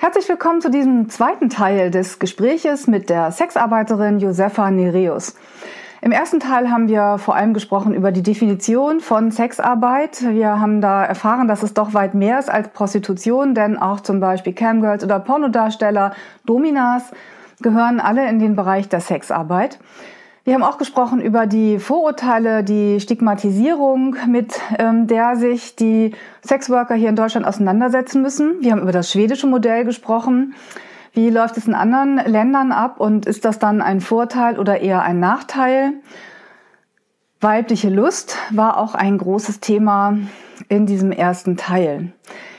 Herzlich willkommen zu diesem zweiten Teil des Gespräches mit der Sexarbeiterin Josefa Nereus. Im ersten Teil haben wir vor allem gesprochen über die Definition von Sexarbeit. Wir haben da erfahren, dass es doch weit mehr ist als Prostitution, denn auch zum Beispiel Camgirls oder Pornodarsteller, Dominas gehören alle in den Bereich der Sexarbeit. Wir haben auch gesprochen über die Vorurteile, die Stigmatisierung, mit ähm, der sich die Sexworker hier in Deutschland auseinandersetzen müssen. Wir haben über das schwedische Modell gesprochen. Wie läuft es in anderen Ländern ab und ist das dann ein Vorteil oder eher ein Nachteil? Weibliche Lust war auch ein großes Thema in diesem ersten Teil.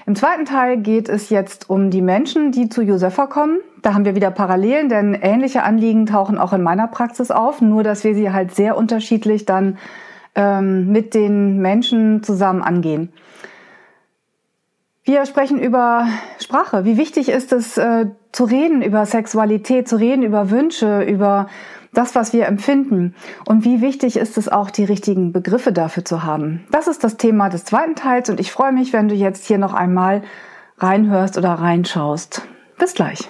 Im zweiten Teil geht es jetzt um die Menschen, die zu Josefa kommen. Da haben wir wieder Parallelen, denn ähnliche Anliegen tauchen auch in meiner Praxis auf, nur dass wir sie halt sehr unterschiedlich dann ähm, mit den Menschen zusammen angehen. Wir sprechen über Sprache. Wie wichtig ist es, äh, zu reden über Sexualität, zu reden über Wünsche, über das, was wir empfinden. Und wie wichtig ist es auch, die richtigen Begriffe dafür zu haben. Das ist das Thema des zweiten Teils und ich freue mich, wenn du jetzt hier noch einmal reinhörst oder reinschaust. Bis gleich.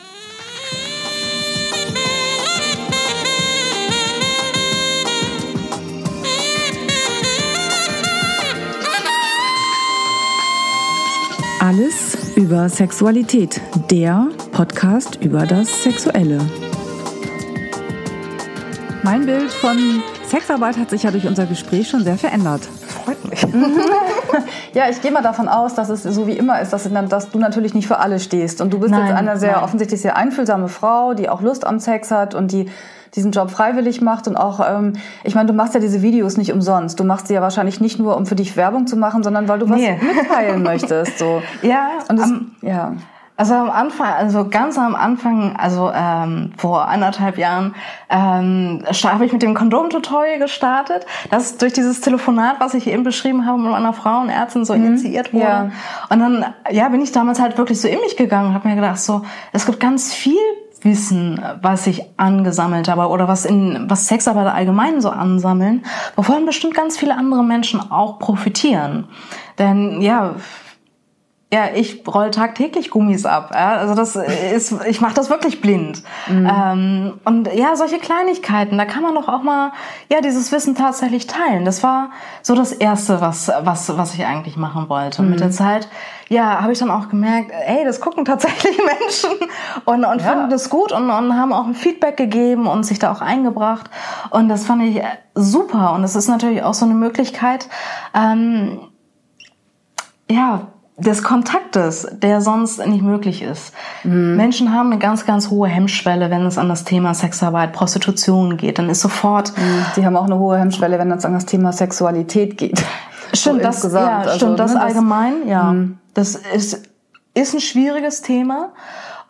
Über Sexualität, der Podcast über das Sexuelle. Mein Bild von Sexarbeit hat sich ja durch unser Gespräch schon sehr verändert. Freut mich. ja, ich gehe mal davon aus, dass es so wie immer ist, dass, dass du natürlich nicht für alle stehst. Und du bist nein, jetzt eine sehr nein. offensichtlich sehr einfühlsame Frau, die auch Lust am Sex hat und die diesen Job freiwillig macht und auch, ähm, ich meine, du machst ja diese Videos nicht umsonst. Du machst sie ja wahrscheinlich nicht nur, um für dich Werbung zu machen, sondern weil du was Nee. mitteilen möchtest. So. Ja, Und das, am, ja. also am Anfang, also ganz am Anfang, also ähm, vor anderthalb Jahren, ähm, habe ich mit dem Kondom-Tutorial gestartet. Das durch dieses Telefonat, was ich eben beschrieben habe, mit meiner Frauenärztin so initiiert wurde. ja. Und dann, ja, bin ich damals halt wirklich so in mich gegangen und habe mir gedacht, so, es gibt ganz viel Wissen, was ich angesammelt habe oder was in was Sexarbeiter allgemein so ansammeln, wovon bestimmt ganz viele andere Menschen auch profitieren. Denn ja, ja, ich roll tagtäglich Gummis ab. Ja? Also das ist, ich mache das wirklich blind. Ähm, und ja, solche Kleinigkeiten, da kann man doch auch mal ja dieses Wissen tatsächlich teilen. Das war so das erste, was was was ich eigentlich machen wollte. Und mit der Zeit, ja, habe ich dann auch gemerkt, ey, das gucken tatsächlich Menschen und und Ja. finden das gut und, und haben auch ein Feedback gegeben und sich da auch eingebracht. Und das fand ich super. Und es ist natürlich auch so eine Möglichkeit. Ähm, ja, des Kontaktes, der sonst nicht möglich ist. Menschen haben eine ganz, ganz hohe Hemmschwelle, wenn es an das Thema Sexarbeit, Prostitution geht. Dann ist sofort, Die haben auch eine hohe Hemmschwelle, wenn es an das Thema Sexualität geht. stimmt So das, ja, Also, stimmt das ne, allgemein, ja. Das ist, ist ein schwieriges Thema.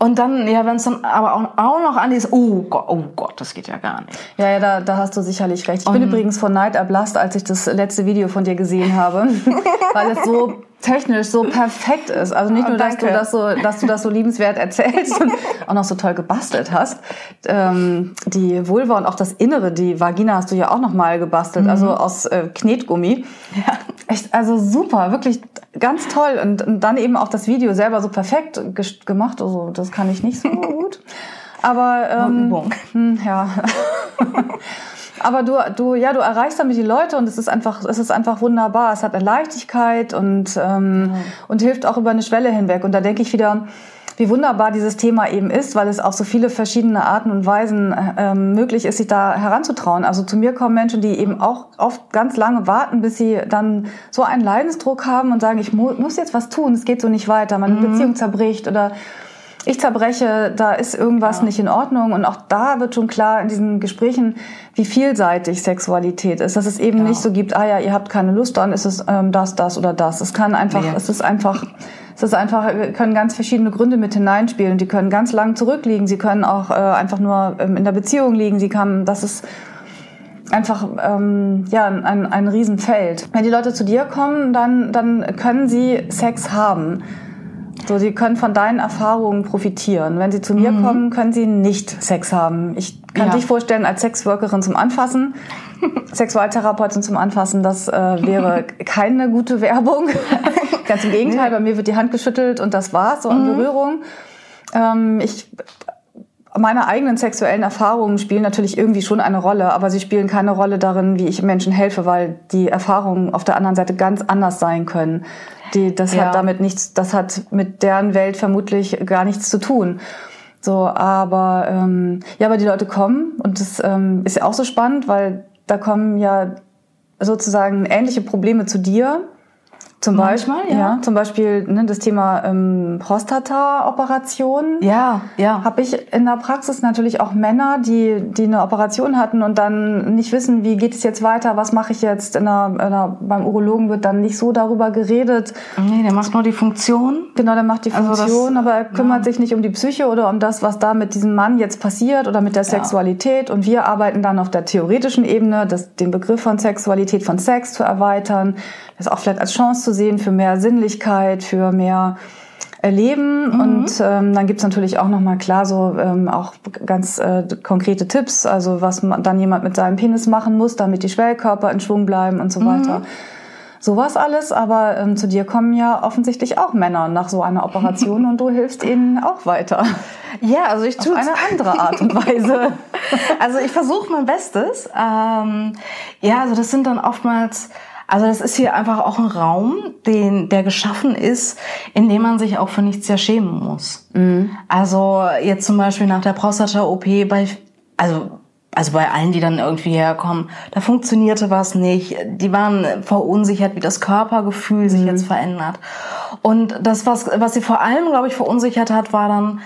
Und dann, ja, wenn es dann aber auch, auch noch an ist, oh Gott, oh Gott, das geht ja gar nicht. Ja, ja, da, da hast du sicherlich recht. Ich bin übrigens von Neid erblasst, als ich das letzte Video von dir gesehen habe, weil es so technisch so perfekt ist. Also nicht Oh, nur, dass du das so, dass du das so liebenswert erzählst und auch noch so toll gebastelt hast. Ähm, die Vulva und auch das Innere, die Vagina hast du ja auch noch mal gebastelt, also aus äh, Knetgummi. Ja. Echt, also super, wirklich ganz toll und, und dann eben auch das Video selber so perfekt gemacht. Also das kann ich nicht so gut. Aber ähm, hm, ja. Aber du, du, ja, du erreichst damit die Leute und es ist einfach, es ist einfach wunderbar. Es hat eine Leichtigkeit und, ähm, und hilft auch über eine Schwelle hinweg. Und da denke ich wieder, wie wunderbar dieses Thema eben ist, weil es auf so viele verschiedene Arten und Weisen ähm, möglich ist, sich da heranzutrauen. Also zu mir kommen Menschen, die eben auch oft ganz lange warten, bis sie dann so einen Leidensdruck haben und sagen, ich mu muss jetzt was tun, es geht so nicht weiter, meine Beziehung zerbricht oder ich zerbreche, da ist irgendwas nicht in Ordnung. Und auch da wird schon klar in diesen Gesprächen, wie vielseitig Sexualität ist. Dass es eben nicht so gibt, ah ja, ihr habt keine Lust, dann ist es ähm, das, das oder das. Es kann einfach, Nee. es ist einfach, es ist einfach, wir können ganz verschiedene Gründe mit hineinspielen. Die können ganz lang zurückliegen. Sie können auch äh, einfach nur ähm, in der Beziehung liegen. Sie kann, das ist, einfach ähm, ja ein, ein Riesenfeld. Wenn die Leute zu dir kommen, dann dann können sie Sex haben. So, sie können von deinen Erfahrungen profitieren. Wenn sie zu mir mhm. kommen, können sie nicht Sex haben. Ich kann ja. dich vorstellen als Sexworkerin zum Anfassen, Sexualtherapeutin zum Anfassen, das äh, wäre keine gute Werbung. Ganz im Gegenteil, bei mir wird die Hand geschüttelt und das war's, so in mhm. Berührung. Ähm, ich meine eigenen sexuellen Erfahrungen spielen natürlich irgendwie schon eine Rolle, aber sie spielen keine Rolle darin, wie ich Menschen helfe, weil die Erfahrungen auf der anderen Seite ganz anders sein können. Die, das ja. hat damit nichts, das hat mit deren Welt vermutlich gar nichts zu tun. So, aber ähm, ja, aber die Leute kommen und das ähm, ist ja auch so spannend, weil da kommen ja sozusagen ähnliche Probleme zu dir zum Manchmal, Beispiel, ja. ja. Zum Beispiel ne, das Thema ähm, Prostata-Operation. Ja, ja. Habe ich in der Praxis natürlich auch Männer, die, die eine Operation hatten und dann nicht wissen, wie geht es jetzt weiter, was mache ich jetzt. In der, in der, beim Urologen wird dann nicht so darüber geredet. Nee, der macht nur die Funktion. Genau, der macht die Funktion, also das, aber er kümmert ja. sich nicht um die Psyche oder um das, was da mit diesem Mann jetzt passiert oder mit der Sexualität. Ja. Und wir arbeiten dann auf der theoretischen Ebene, das, den Begriff von Sexualität, von Sex zu erweitern, das auch vielleicht als Chance zu sehen für mehr Sinnlichkeit, für mehr Erleben. Mhm. Und ähm, dann gibt's natürlich auch nochmal klar so ähm, auch ganz äh, konkrete Tipps, also was man, dann jemand mit seinem Penis machen muss, damit die Schwellkörper in Schwung bleiben und so mhm. weiter. Sowas alles, aber ähm, zu dir kommen ja offensichtlich auch Männer nach so einer Operation und du hilfst ihnen auch weiter. Ja, also ich tue eine andere Art und Weise. also ich versuche mein Bestes. Ähm, ja, also das sind dann oftmals also das ist hier einfach auch ein Raum, den, der geschaffen ist, in dem man sich auch für nichts sehr schämen muss. Mhm. Also jetzt zum Beispiel nach der Prostata-OP bei, also also bei allen, die dann irgendwie herkommen, da funktionierte was nicht. Die waren verunsichert, wie das Körpergefühl sich mhm. jetzt verändert. Und das, was, was sie vor allem, glaube ich, verunsichert hat, war dann,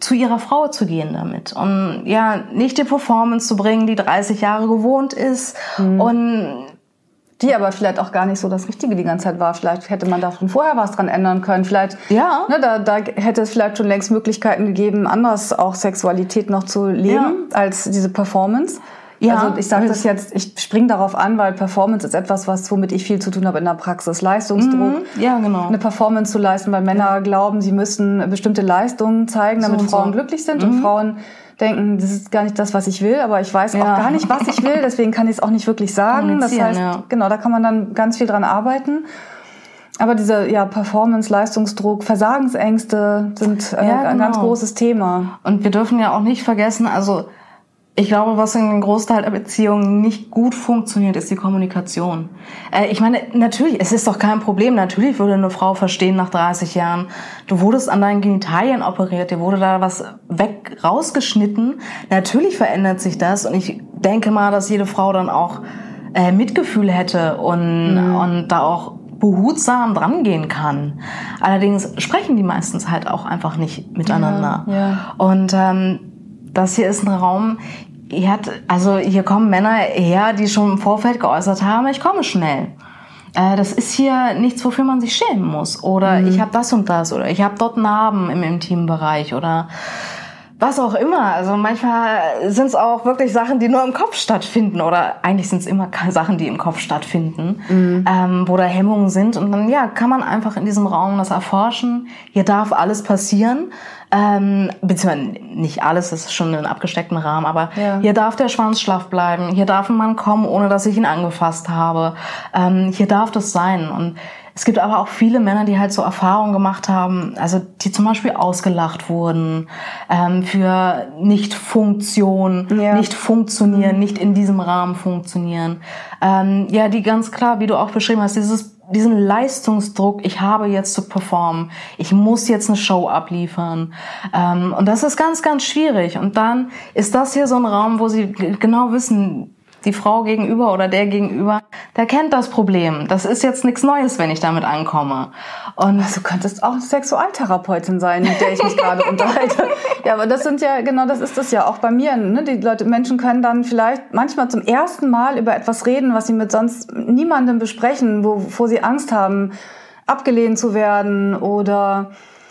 zu ihrer Frau zu gehen damit und ja nicht die Performance zu bringen, die 30 Jahre gewohnt ist mhm. und die aber vielleicht auch gar nicht so das Richtige die ganze Zeit war. Vielleicht hätte man da von vorher was dran ändern können. Vielleicht, ja. ne, da, da hätte es vielleicht schon längst Möglichkeiten gegeben, anders auch Sexualität noch zu leben ja. als diese Performance. Ja, also ich sage das jetzt, ich spring darauf an, weil Performance ist etwas, was womit ich viel zu tun habe in der Praxis. Leistungsdruck, mhm, ja genau, eine Performance zu leisten, weil Männer ja. glauben, sie müssen bestimmte Leistungen zeigen, damit so Frauen so. glücklich sind mhm. und Frauen denken, das ist gar nicht das, was ich will, aber ich weiß ja. auch gar nicht, was ich will, deswegen kann ich es auch nicht wirklich sagen. Das heißt, ja. genau, da kann man dann ganz viel dran arbeiten. Aber dieser ja, Performance, Leistungsdruck, Versagensängste sind äh, ja, genau. ein ganz genau. großes Thema. Und wir dürfen ja auch nicht vergessen, also ich glaube, was in einem Großteil der Beziehungen nicht gut funktioniert, ist die Kommunikation. Äh, ich meine, natürlich, es ist doch kein Problem. Natürlich würde eine Frau verstehen nach 30 Jahren, du wurdest an deinen Genitalien operiert, dir wurde da was weg rausgeschnitten. Natürlich verändert sich das und ich denke mal, dass jede Frau dann auch äh, Mitgefühl hätte und, mhm. und da auch behutsam dran gehen kann. Allerdings sprechen die meistens halt auch einfach nicht miteinander. Ja, ja. Und ähm, das hier ist ein Raum, Ihr hat, also hier kommen Männer her, die schon im Vorfeld geäußert haben, ich komme schnell. Äh, das ist hier nichts, wofür man sich schämen muss. Oder mhm. ich habe das und das. Oder ich habe dort Narben im Intimbereich. Oder was auch immer. Also manchmal sind es auch wirklich Sachen, die nur im Kopf stattfinden. Oder eigentlich sind es immer Sachen, die im Kopf stattfinden, mhm. ähm, wo da Hemmungen sind. Und dann ja, kann man einfach in diesem Raum das erforschen. Hier darf alles passieren. Ähm, beziehungsweise nicht alles, das ist schon in einem abgesteckten Rahmen, aber ja. hier darf der Schwanz schlaff bleiben, hier darf ein Mann kommen, ohne dass ich ihn angefasst habe. Ähm, hier darf das sein. Und es gibt aber auch viele Männer, die halt so Erfahrungen gemacht haben, also die zum Beispiel ausgelacht wurden ähm, für Nicht-Funktion, ja. nicht funktionieren, mhm. nicht in diesem Rahmen funktionieren. Ähm, ja, die ganz klar, wie du auch beschrieben hast, dieses diesen Leistungsdruck, ich habe jetzt zu performen, ich muss jetzt eine Show abliefern. Ähm, und das ist ganz, ganz schwierig. Und dann ist das hier so ein Raum, wo sie genau wissen, die Frau gegenüber oder der gegenüber, der kennt das Problem. Das ist jetzt nichts Neues, wenn ich damit ankomme. Und also, du könntest auch Sexualtherapeutin sein, mit der ich mich gerade unterhalte. Ja, aber das sind ja, genau das ist das ja auch bei mir. Ne? Die Leute, Menschen können dann vielleicht manchmal zum ersten Mal über etwas reden, was sie mit sonst niemandem besprechen, wovor sie Angst haben, abgelehnt zu werden oder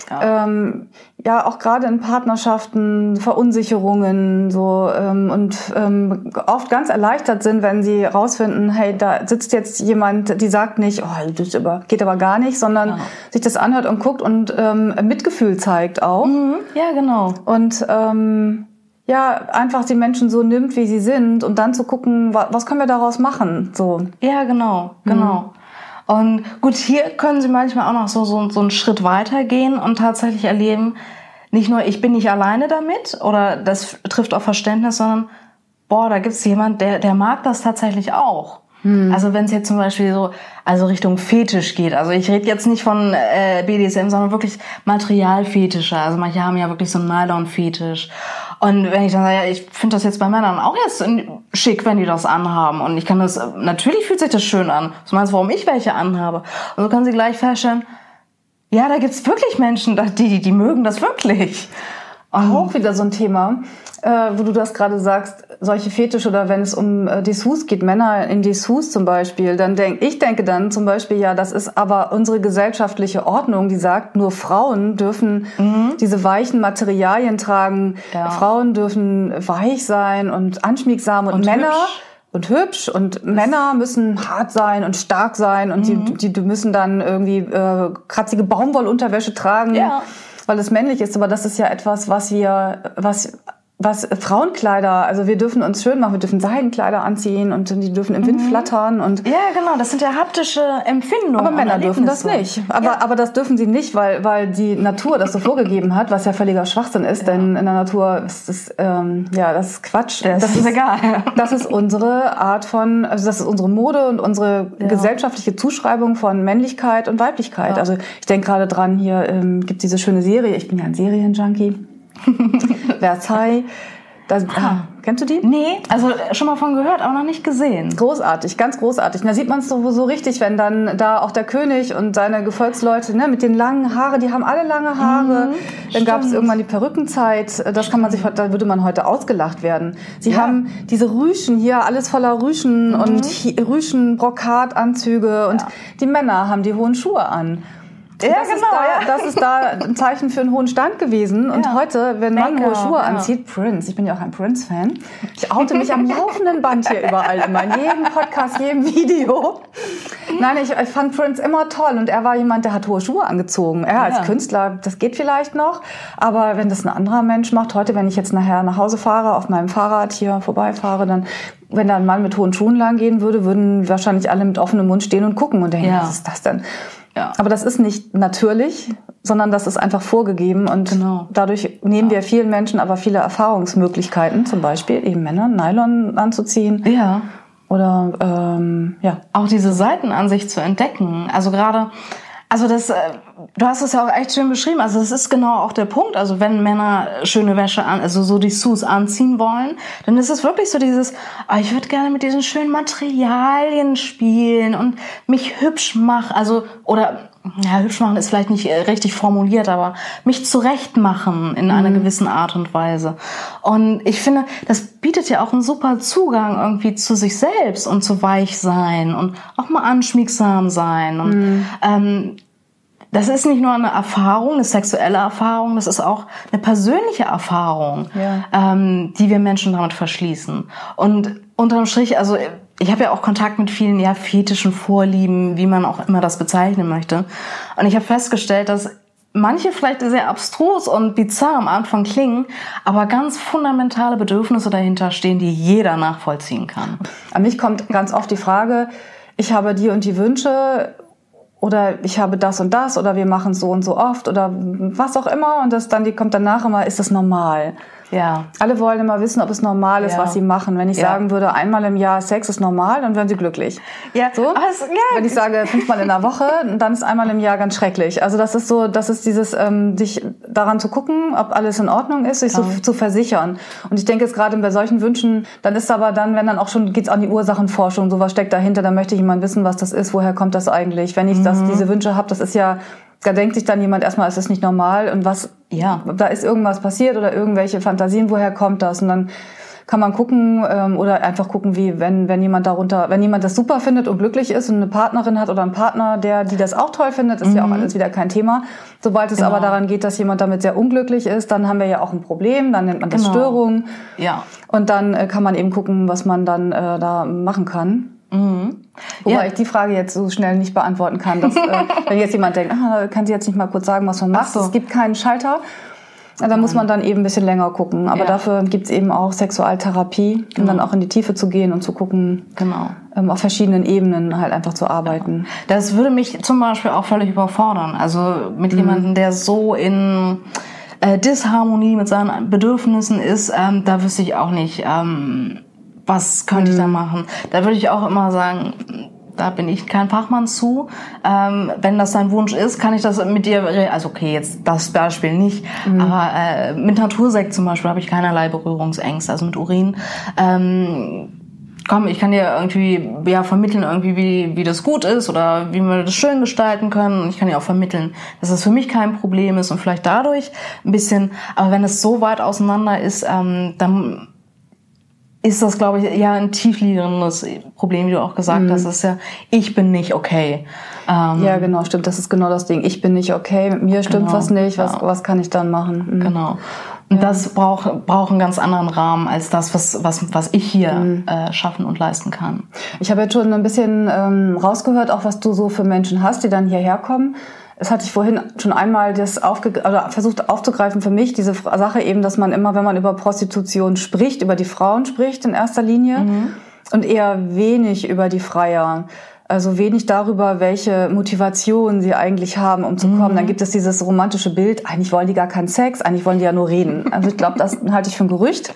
Ja. Ähm, ja, auch gerade in Partnerschaften, Verunsicherungen so ähm, und ähm, oft ganz erleichtert sind, wenn sie rausfinden, hey, da sitzt jetzt jemand, die sagt nicht, oh, das aber, geht aber gar nicht, sondern ja. sich das anhört und guckt und ähm, Mitgefühl zeigt auch. Mhm. Ja, genau. Und ähm, ja, einfach die Menschen so nimmt, wie sie sind und dann zu gucken, was können wir daraus machen, so. Ja, genau, genau. Mhm. Und gut, hier können sie manchmal auch noch so, so, so einen Schritt weiter gehen und tatsächlich erleben, nicht nur ich bin nicht alleine damit oder das trifft auf Verständnis, sondern boah, da gibt's jemand, der, der mag das tatsächlich auch. Hm. Also wenn es jetzt zum Beispiel so also Richtung Fetisch geht, also ich rede jetzt nicht von äh, BDSM, sondern wirklich Materialfetische. Also manche haben ja wirklich so einen Nylon-Fetisch. Und wenn ich dann sage, ja, ich finde das jetzt bei Männern auch jetzt schick, wenn die das anhaben. Und ich kann das, natürlich fühlt sich das schön an. Du meinst, warum ich welche anhabe. Und so können sie gleich feststellen, ja, da gibt's wirklich Menschen, die, die, die mögen das wirklich. Auch wieder so ein Thema, äh, wo du das gerade sagst, solche Fetische oder wenn es um äh, Dessous geht, Männer in Dessous zum Beispiel, dann denk ich denke dann zum Beispiel, ja, das ist aber unsere gesellschaftliche Ordnung, die sagt, nur Frauen dürfen mhm. diese weichen Materialien tragen, ja. Frauen dürfen weich sein und anschmiegsam und, und Männer hübsch und hübsch und das Männer müssen hart sein und stark sein und mhm. die, die müssen dann irgendwie äh, kratzige Baumwollunterwäsche tragen. Ja weil es männlich ist, aber das ist ja etwas, was wir, was was Frauenkleider, also wir dürfen uns schön machen, wir dürfen Seidenkleider anziehen und die dürfen im Wind mhm. flattern und ja genau, das sind ja haptische Empfindungen. Aber Männer dürfen das nicht. Aber ja. aber das dürfen sie nicht, weil weil die Natur das so vorgegeben hat, was ja völliger Schwachsinn ist, ja. denn in der Natur ist das ähm, ja das ist Quatsch. Das, das ist, ist egal. Das ist unsere Art von, also das ist unsere Mode und unsere ja. gesellschaftliche Zuschreibung von Männlichkeit und Weiblichkeit. Also ich denke gerade dran, hier ähm, gibt diese schöne Serie. Ich bin ja ein Serienjunkie Versailles. Das, ah, kennst du die? Nee, also schon mal von gehört, aber noch nicht gesehen. Großartig, ganz großartig. da sieht man es so, so richtig, wenn dann da auch der König und seine Gefolgsleute ne, mit den langen Haare, die haben alle lange Haare. Mhm, dann gab es irgendwann die Perückenzeit. Das kann man sich, da würde man heute ausgelacht werden. Sie ja. haben diese Rüschen hier, alles voller Rüschen mhm. und Rüschen, Brokatanzüge und ja. die Männer haben die hohen Schuhe an. Ja, das genau. Ist da, ja. Das ist da ein Zeichen für einen hohen Stand gewesen. Und ja. heute, wenn man hohe Schuhe anzieht, Prince, ich bin ja auch ein Prince-Fan, ich oute mich am laufenden Band hier überall immer, in jedem Podcast, jedem Video. Nein, ich, ich fand Prince immer toll und er war jemand, der hat hohe Schuhe angezogen. Er als Künstler, das geht vielleicht noch, aber wenn das ein anderer Mensch macht, heute, wenn ich jetzt nachher nach Hause fahre, auf meinem Fahrrad hier vorbeifahre, dann wenn da ein Mann mit hohen Schuhen lang gehen würde, würden wahrscheinlich alle mit offenem Mund stehen und gucken und denken, ja. was ist das denn? Ja. Aber das ist nicht natürlich, sondern das ist einfach vorgegeben und genau. dadurch nehmen ja. wir vielen Menschen aber viele Erfahrungsmöglichkeiten, zum Beispiel eben Männern Nylon anzuziehen. Ja. Oder ähm, ja. Auch diese Seitenansicht zu entdecken. Also gerade also das, äh, du hast es ja auch echt schön beschrieben. Also das ist genau auch der Punkt. Also wenn Männer schöne Wäsche an, also so die Sus anziehen wollen, dann ist es wirklich so dieses, oh, ich würde gerne mit diesen schönen Materialien spielen und mich hübsch machen. Also oder ja, hübsch machen ist vielleicht nicht äh, richtig formuliert, aber mich zurecht machen in einer mhm. gewissen Art und Weise. Und ich finde, das bietet ja auch einen super Zugang irgendwie zu sich selbst und zu weich sein und auch mal anschmiegsam sein. Und mhm. ähm, das ist nicht nur eine Erfahrung, eine sexuelle Erfahrung, das ist auch eine persönliche Erfahrung, ja. ähm, die wir Menschen damit verschließen. Und unterm Strich, also ich habe ja auch Kontakt mit vielen ja fetischen Vorlieben, wie man auch immer das bezeichnen möchte. Und ich habe festgestellt, dass manche vielleicht sehr abstrus und bizarr am Anfang klingen, aber ganz fundamentale Bedürfnisse dahinter stehen, die jeder nachvollziehen kann. An mich kommt ganz oft die Frage, ich habe die und die Wünsche oder ich habe das und das oder wir machen so und so oft oder was auch immer und das dann die kommt danach immer ist das normal ja. Alle wollen immer wissen, ob es normal ist, ja. was sie machen. Wenn ich ja. sagen würde, einmal im Jahr Sex ist normal, dann wären sie glücklich. Ja. So? Also, ja. Wenn ich sage, fünfmal in der Woche, dann ist einmal im Jahr ganz schrecklich. Also das ist so, das ist dieses, ähm, sich daran zu gucken, ob alles in Ordnung ist, sich so zu versichern. Und ich denke jetzt gerade bei solchen Wünschen, dann ist aber dann, wenn dann auch schon geht's an die Ursachenforschung, so was steckt dahinter, dann möchte jemand wissen, was das ist, woher kommt das eigentlich. Wenn ich mhm. das, diese Wünsche habe, das ist ja da denkt sich dann jemand erstmal, ist das nicht normal und was, ja, da ist irgendwas passiert oder irgendwelche Fantasien, woher kommt das? Und dann kann man gucken ähm, oder einfach gucken, wie wenn wenn jemand darunter, wenn jemand das super findet und glücklich ist und eine Partnerin hat oder einen Partner, der die das auch toll findet, ist mhm. ja auch mhm. alles wieder kein Thema. Sobald es genau. aber daran geht, dass jemand damit sehr unglücklich ist, dann haben wir ja auch ein Problem. Dann nennt man das genau. Störung. Ja. Und dann äh, kann man eben gucken, was man dann äh, da machen kann. Mhm. Wobei ja. ich die Frage jetzt so schnell nicht beantworten kann, dass äh, wenn jetzt jemand denkt, ah, kann sie jetzt nicht mal kurz sagen, was man macht. So. Es gibt keinen Schalter. Da muss man dann eben ein bisschen länger gucken. Aber ja. dafür gibt's eben auch Sexualtherapie, um genau. dann auch in die Tiefe zu gehen und zu gucken, genau. ähm, auf verschiedenen Ebenen halt einfach zu arbeiten. Das würde mich zum Beispiel auch völlig überfordern. Also mit mhm. jemandem, der so in äh, Disharmonie mit seinen Bedürfnissen ist, ähm, da wüsste ich auch nicht, ähm, was könnte mhm. ich da machen. Da würde ich auch immer sagen, da bin ich kein Fachmann zu. Ähm, wenn das dein Wunsch ist, kann ich das mit dir, also okay, jetzt das Beispiel nicht, mhm. aber äh, mit Natursekt zum Beispiel habe ich keinerlei Berührungsängste, also mit Urin. Ähm, komm, ich kann dir irgendwie ja vermitteln irgendwie wie wie das gut ist oder wie wir das schön gestalten können und ich kann dir auch vermitteln, dass das für mich kein Problem ist und vielleicht dadurch ein bisschen, aber wenn es so weit auseinander ist, ähm, dann ist das, glaube ich, ja ein tiefliegendes Problem, wie du auch gesagt mhm. hast. Das ist ja, ich bin nicht okay. Ähm, ja, genau, stimmt. Das ist genau das Ding. Ich bin nicht okay, mit mir stimmt genau, was nicht. Was, ja. was kann ich dann machen? Mhm. Genau. Und ja. das braucht, braucht einen ganz anderen Rahmen als das, was, was, was ich hier mhm. äh, schaffen und leisten kann. Ich habe jetzt schon ein bisschen ähm, rausgehört, auch was du so für Menschen hast, die dann hierher kommen es hatte ich vorhin schon einmal das aufge oder versucht aufzugreifen für mich, diese Sache eben, dass man immer, wenn man über Prostitution spricht, über die Frauen spricht in erster Linie mhm. und eher wenig über die Freier. Also wenig darüber, welche Motivation sie eigentlich haben, um zu kommen. Mhm. Dann gibt es dieses romantische Bild, eigentlich wollen die gar keinen Sex, eigentlich wollen die ja nur reden. Also ich glaube, das halte ich für ein Gerücht,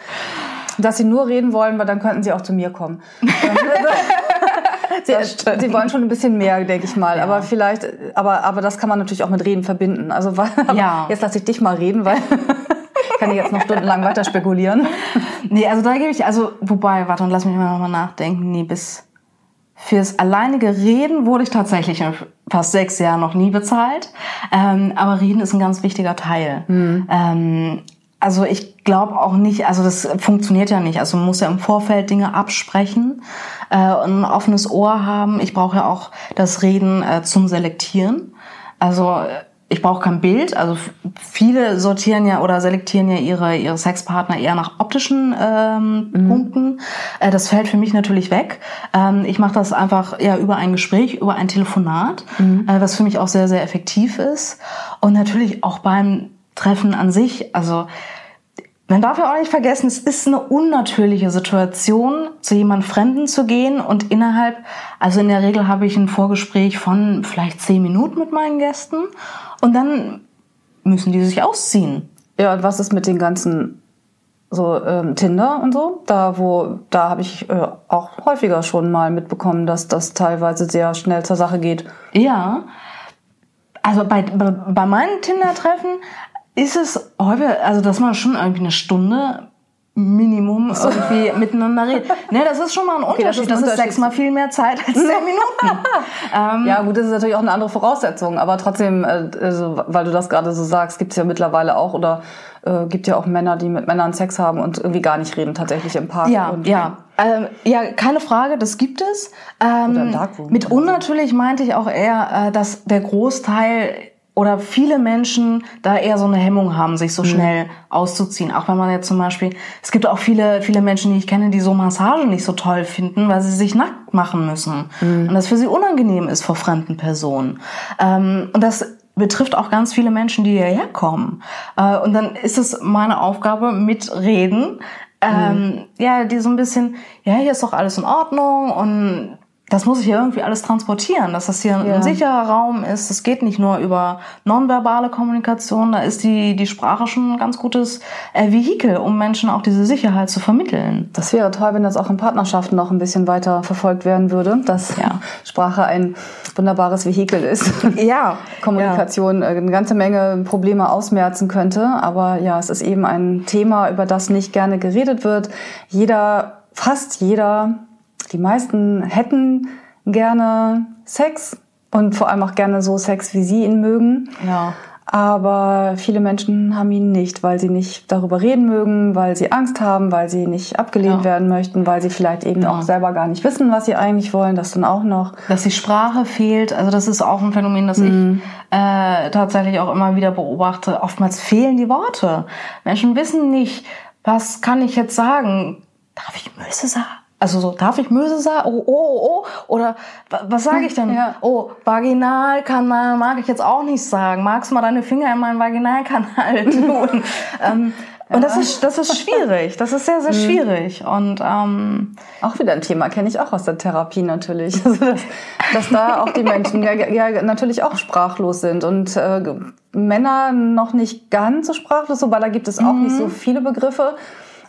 dass sie nur reden wollen, weil dann könnten sie auch zu mir kommen. sie, sie, wollen schon ein bisschen mehr, denke ich mal. Ja. Aber vielleicht, aber, aber das kann man natürlich auch mit Reden verbinden. Also ja. jetzt lasse ich dich mal reden, weil kann ich jetzt noch stundenlang weiter spekulieren. Nee, also da gebe ich, also, wobei, warte, und lass mich mal nochmal nachdenken. Nee, bis fürs alleinige Reden wurde ich tatsächlich in fast sechs Jahren noch nie bezahlt. Ähm, aber Reden ist ein ganz wichtiger Teil. Mhm. Ähm, also ich glaube auch nicht, also das funktioniert ja nicht. Also man muss ja im Vorfeld Dinge absprechen äh, ein offenes Ohr haben. Ich brauche ja auch das Reden äh, zum Selektieren. Also ich brauche kein Bild. Also viele sortieren ja oder selektieren ja ihre ihre Sexpartner eher nach optischen ähm, mhm. Punkten. Äh, das fällt für mich natürlich weg. Ähm, ich mache das einfach ja über ein Gespräch, über ein Telefonat, mhm. äh, was für mich auch sehr sehr effektiv ist. Und natürlich auch beim Treffen an sich. Also man darf ja auch nicht vergessen, es ist eine unnatürliche Situation, zu jemand Fremden zu gehen und innerhalb, also in der Regel habe ich ein Vorgespräch von vielleicht zehn Minuten mit meinen Gästen und dann müssen die sich ausziehen. Ja, und was ist mit den ganzen so ähm, Tinder und so? Da wo da habe ich äh, auch häufiger schon mal mitbekommen, dass das teilweise sehr schnell zur Sache geht. Ja. Also bei, bei, bei meinen Tinder-Treffen ist es häufig, also dass man schon irgendwie eine Stunde Minimum irgendwie miteinander redet. Ne, das ist schon mal ein Unterschied. Okay, das, ist, das ist sechsmal viel mehr Zeit als zehn Minuten. ähm, ja, gut, das ist natürlich auch eine andere Voraussetzung, aber trotzdem, äh, also, weil du das gerade so sagst, gibt es ja mittlerweile auch oder äh, gibt ja auch Männer, die mit Männern Sex haben und irgendwie gar nicht reden, tatsächlich im Park. Ja, ja. Ähm, ja, keine Frage, das gibt es. Ähm, oder im Darkroom. Mit unnatürlich meinte ich auch eher, äh, dass der Großteil oder viele Menschen da eher so eine Hemmung haben, sich so mhm. schnell auszuziehen. Auch wenn man jetzt zum Beispiel, es gibt auch viele, viele Menschen, die ich kenne, die so Massagen nicht so toll finden, weil sie sich nackt machen müssen. Mhm. Und das für sie unangenehm ist vor fremden Personen. Ähm, und das betrifft auch ganz viele Menschen, die hierher kommen. Äh, und dann ist es meine Aufgabe, mit Reden, ähm, mhm. ja, die so ein bisschen, ja, hier ist doch alles in Ordnung und das muss ich ja irgendwie alles transportieren, dass das hier ja. ein sicherer Raum ist. Es geht nicht nur über nonverbale Kommunikation, da ist die, die Sprache schon ein ganz gutes äh, Vehikel, um Menschen auch diese Sicherheit zu vermitteln. Das wäre toll, wenn das auch in Partnerschaften noch ein bisschen weiter verfolgt werden würde, dass ja. Sprache ein wunderbares Vehikel ist. Ja. Kommunikation ja. Äh, eine ganze Menge Probleme ausmerzen könnte. Aber ja, es ist eben ein Thema, über das nicht gerne geredet wird. Jeder, fast jeder die meisten hätten gerne Sex und vor allem auch gerne so Sex, wie sie ihn mögen. Ja. Aber viele Menschen haben ihn nicht, weil sie nicht darüber reden mögen, weil sie Angst haben, weil sie nicht abgelehnt ja. werden möchten, weil sie vielleicht eben ja. auch selber gar nicht wissen, was sie eigentlich wollen. Das dann auch noch. Dass die Sprache fehlt. Also das ist auch ein Phänomen, das mhm. ich äh, tatsächlich auch immer wieder beobachte. Oftmals fehlen die Worte. Menschen wissen nicht, was kann ich jetzt sagen? Darf ich Möse sagen? Also so, darf ich Möse sagen? Oh, oh, oh, oh. Oder was sage ich denn? Ja. Oh, vaginal kann man, mag ich jetzt auch nicht sagen. Magst du mal deine Finger in meinen Vaginalkanal tun? ähm, ja. Und das ist, das ist schwierig. Das ist sehr, sehr mhm. schwierig. Und ähm, auch wieder ein Thema, kenne ich auch aus der Therapie natürlich. Also dass, dass da auch die Menschen ja, ja natürlich auch sprachlos sind. Und äh, Männer noch nicht ganz so sprachlos, wobei da gibt es auch mhm. nicht so viele Begriffe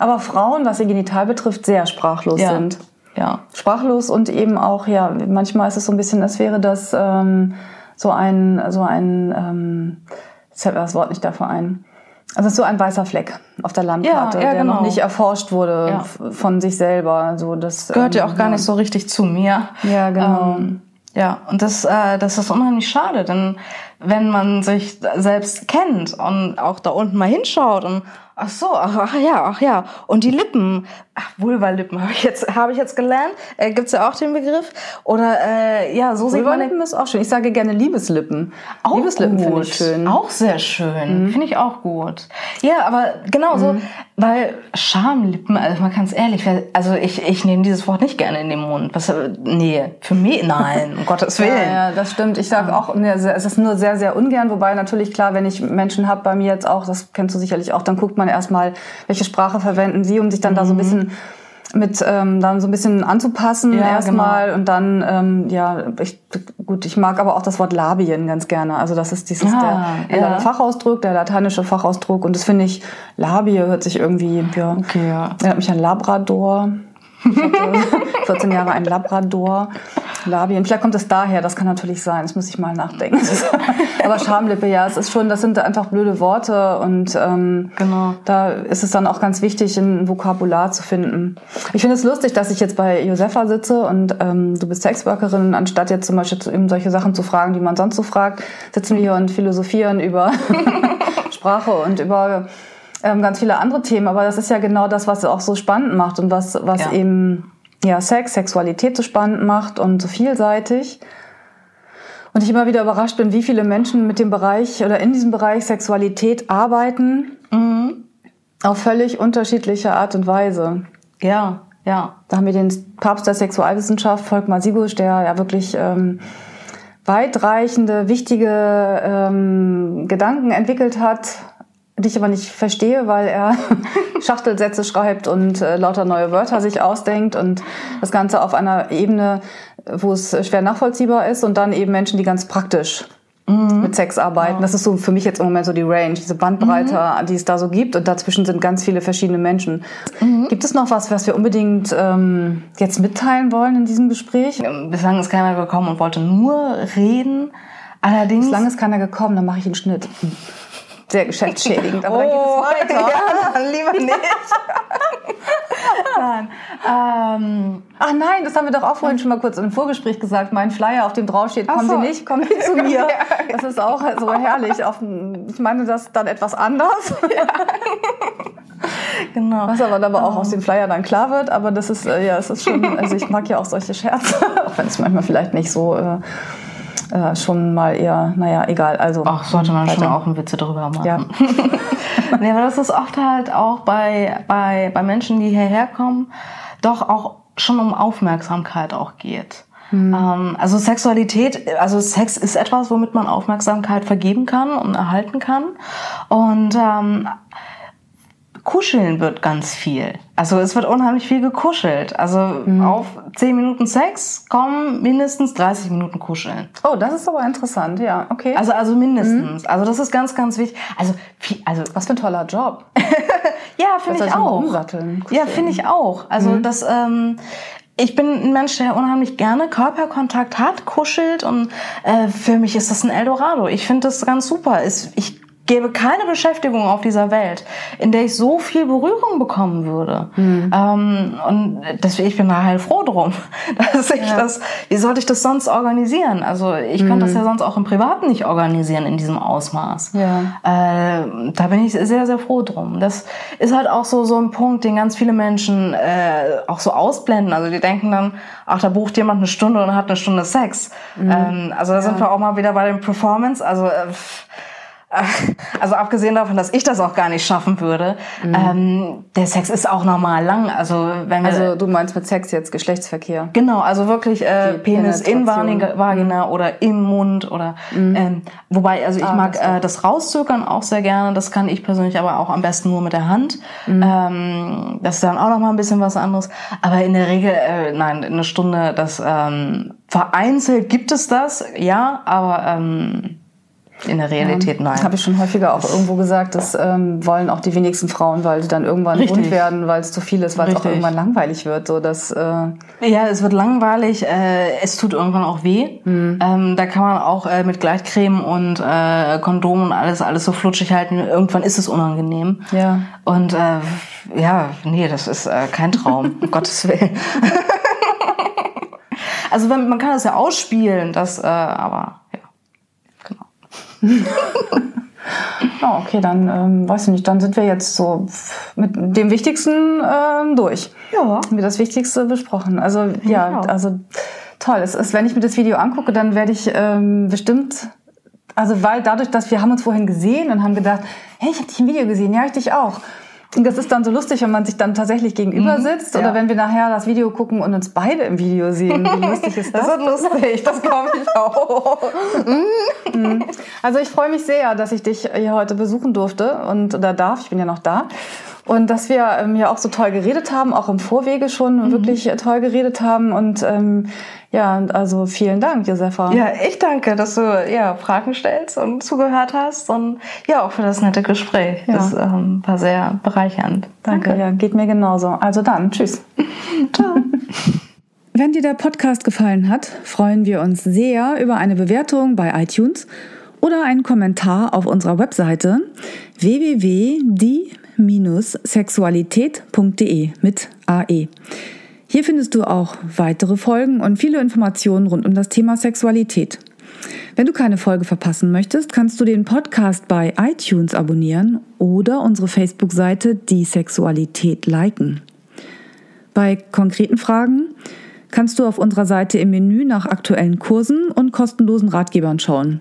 aber Frauen, was ihr Genital betrifft, sehr sprachlos ja. sind. Ja. Sprachlos und eben auch, ja, manchmal ist es so ein bisschen, als wäre das ähm, so ein, so ein, ähm, jetzt fällt mir das Wort nicht dafür ein. Also so ein weißer Fleck auf der Landkarte, ja, ja, der genau. noch nicht erforscht wurde ja. von sich selber. Also das gehört ja ähm, auch gar nicht so richtig zu mir. Ja, genau. Ähm, ja, und das, äh, das ist unheimlich schade, denn wenn man sich selbst kennt und auch da unten mal hinschaut und ach so, ach, ach ja, ach ja, und die Lippen, ach, Vulva-Lippen habe ich jetzt habe ich jetzt gelernt, äh, gibt's ja auch den Begriff oder äh, ja, so sieht man Lippen ist auch schön. Ich sage gerne Liebeslippen. Auch Liebeslippen finde ich schön. Auch sehr schön, mhm. finde ich auch gut. Ja, aber genau so, mhm. weil Schamlippen, also mal ganz ehrlich, also ich ich nehme dieses Wort nicht gerne in den Mund. Was nee, für mich nein, um Gottes Willen. Ja, ja, das stimmt. Ich sage auch, es ist nur sehr sehr ungern, wobei natürlich klar, wenn ich Menschen habe bei mir jetzt auch, das kennst du sicherlich auch, dann guckt man erstmal, welche Sprache verwenden sie, um sich dann mhm. da so ein mhm. bisschen mit ähm, dann so ein bisschen anzupassen ja, erstmal. genau. und dann ähm, ja ich, gut ich mag aber auch das Wort Labien ganz gerne. Also das ist dieses ah, der, der Fachausdruck der lateinische Fachausdruck. Und das finde ich Labie hört sich irgendwie ja okay ja. erinnert mich an Labrador. Ich hatte 14 Jahre ein Labrador Labien. Vielleicht kommt es daher, das kann natürlich sein, das muss ich mal nachdenken. Aber Schamlippe, ja, es ist schon, das sind einfach blöde Worte und ähm, genau. da ist es dann auch ganz wichtig, ein Vokabular zu finden. Ich finde es lustig, dass ich jetzt bei Josefa sitze und ähm, du bist Sexworkerin, anstatt jetzt zum Beispiel eben solche Sachen zu fragen, die man sonst so fragt, sitzen wir hier und philosophieren über Sprache und über ähm, ganz viele andere Themen. Aber das ist ja genau das, was es auch so spannend macht und was, was ja. eben ja, Sex, Sexualität so spannend macht und so vielseitig. Und ich immer wieder überrascht bin, wie viele Menschen mit dem Bereich oder in diesem Bereich Sexualität arbeiten. Mhm. Auf völlig unterschiedliche Art und Weise. Ja, ja. Da haben wir den Papst der Sexualwissenschaft, Volkmar Sigusch, der ja wirklich ähm, weitreichende, wichtige ähm, Gedanken entwickelt hat, die ich aber nicht verstehe, weil er Schachtelsätze schreibt und äh, lauter neue Wörter sich ausdenkt und das Ganze auf einer Ebene, wo es schwer nachvollziehbar ist und dann eben Menschen, die ganz praktisch mhm. mit Sex arbeiten. Ja. Das ist so für mich jetzt im Moment so die Range, diese Bandbreite, mhm. die es da so gibt und dazwischen sind ganz viele verschiedene Menschen. Mhm. Gibt es noch was, was wir unbedingt ähm, jetzt mitteilen wollen in diesem Gespräch? Bislang ist keiner gekommen und wollte nur reden. Allerdings. Bislang ist keiner gekommen, dann mache ich einen Schnitt sehr geschäftsschädigend, aber oh, dann geht es oh, weiter. Ja, lieber nicht. nein. Ähm, ach nein, das haben wir doch auch vorhin schon mal kurz im Vorgespräch gesagt. Mein Flyer, auf dem draufsteht, kommen so. Sie nicht, kommen Sie zu mir. Das ist auch so herrlich. Auf, ich meine das dann etwas anders. Ja. genau. Was aber, aber auch aus dem Flyer dann klar wird. Aber das ist, äh, ja, es ist schon, also ich mag ja auch solche Scherze, auch wenn es manchmal vielleicht nicht so... Äh, äh, schon mal eher, naja, egal. Also Ach, sollte man weiter. schon auch ein Witze darüber machen. Ja. nee, aber das ist oft halt auch bei, bei, bei Menschen, die hierher kommen, doch auch schon um Aufmerksamkeit auch geht. Mhm. Also Sexualität, also Sex ist etwas, womit man Aufmerksamkeit vergeben kann und erhalten kann. Und ähm, Kuscheln wird ganz viel. Also es wird unheimlich viel gekuschelt. Also mhm. auf 10 Minuten Sex kommen mindestens 30 Minuten kuscheln. Oh, das ist aber interessant, ja, okay. Also, also mindestens. Mhm. Also das ist ganz, ganz wichtig. Also, viel, also was für ein toller Job. ja, finde ich auch. Umsatteln, ja, finde ich auch. Also mhm. das, ähm, ich bin ein Mensch, der unheimlich gerne Körperkontakt hat, kuschelt und äh, für mich ist das ein Eldorado. Ich finde das ganz super. Ich gäbe keine Beschäftigung auf dieser Welt, in der ich so viel Berührung bekommen würde. Mhm. Ähm, und deswegen, ich bin da halt froh drum. Dass ich ja. das, wie sollte ich das sonst organisieren? Also ich mhm. könnte das ja sonst auch im Privaten nicht organisieren in diesem Ausmaß. Ja. Äh, da bin ich sehr, sehr froh drum. Das ist halt auch so, so ein Punkt, den ganz viele Menschen äh, auch so ausblenden. Also die denken dann, ach, da bucht jemand eine Stunde und hat eine Stunde Sex. Mhm. Ähm, also da ja. sind wir auch mal wieder bei dem Performance. Also äh, also abgesehen davon, dass ich das auch gar nicht schaffen würde, mhm. ähm, der Sex ist auch normal lang. Also wenn wir, also du meinst mit Sex jetzt Geschlechtsverkehr? Genau, also wirklich äh, Penis in Vagina mhm. oder im Mund oder mhm. ähm, wobei, also ich ah, mag das, äh, das rauszögern auch sehr gerne. Das kann ich persönlich aber auch am besten nur mit der Hand. Mhm. Ähm, das ist dann auch noch mal ein bisschen was anderes. Aber in der Regel, äh, nein, eine Stunde, das ähm, vereinzelt gibt es das, ja, aber ähm, in der Realität ja, nein. Habe ich schon häufiger auch irgendwo gesagt, das ähm, wollen auch die wenigsten Frauen, weil sie dann irgendwann Richtig. rund werden, weil es zu viel ist, weil Richtig. es auch irgendwann langweilig wird. So dass, äh ja, es wird langweilig, äh, es tut irgendwann auch weh. Mhm. Ähm, da kann man auch äh, mit Gleitcreme und äh, Kondom und alles, alles so flutschig halten. Irgendwann ist es unangenehm. Ja. Und äh, ja, nee, das ist äh, kein Traum, um Gottes Willen. also wenn, man kann das ja ausspielen, das, äh, aber oh, okay, dann ähm, weiß ich nicht, dann sind wir jetzt so mit dem Wichtigsten ähm, durch. Ja. Haben wir das Wichtigste besprochen. Also ja, ja also toll. Es ist, wenn ich mir das Video angucke, dann werde ich ähm, bestimmt also weil dadurch, dass wir haben uns vorhin gesehen und haben gedacht, hey, ich habe dich im Video gesehen, ja, ich dich auch. Und das ist dann so lustig, wenn man sich dann tatsächlich gegenüber mhm. sitzt ja. oder wenn wir nachher das Video gucken und uns beide im Video sehen. Wie lustig ist das? Das wird lustig, das glaube ich auch. Mhm. also ich freue mich sehr, dass ich dich hier heute besuchen durfte und oder darf. Ich bin ja noch da. Und dass wir ähm, ja auch so toll geredet haben, auch im Vorwege schon mhm. wirklich äh, toll geredet haben. Und ähm, ja, also vielen Dank, Josefa. Ja, ich danke, dass du ja Fragen stellst und zugehört hast und ja auch für das nette Gespräch. Ja. Das ähm, war sehr bereichernd. Danke. Danke. Ja, geht mir genauso. Also dann, tschüss. Ciao. Wenn dir der Podcast gefallen hat, freuen wir uns sehr über eine Bewertung bei iTunes oder einen Kommentar auf unserer Webseite www.die sexualität.de mit AE. Hier findest du auch weitere Folgen und viele Informationen rund um das Thema Sexualität. Wenn du keine Folge verpassen möchtest, kannst du den Podcast bei iTunes abonnieren oder unsere Facebook-Seite Die Sexualität liken. Bei konkreten Fragen kannst du auf unserer Seite im Menü nach aktuellen Kursen und kostenlosen Ratgebern schauen.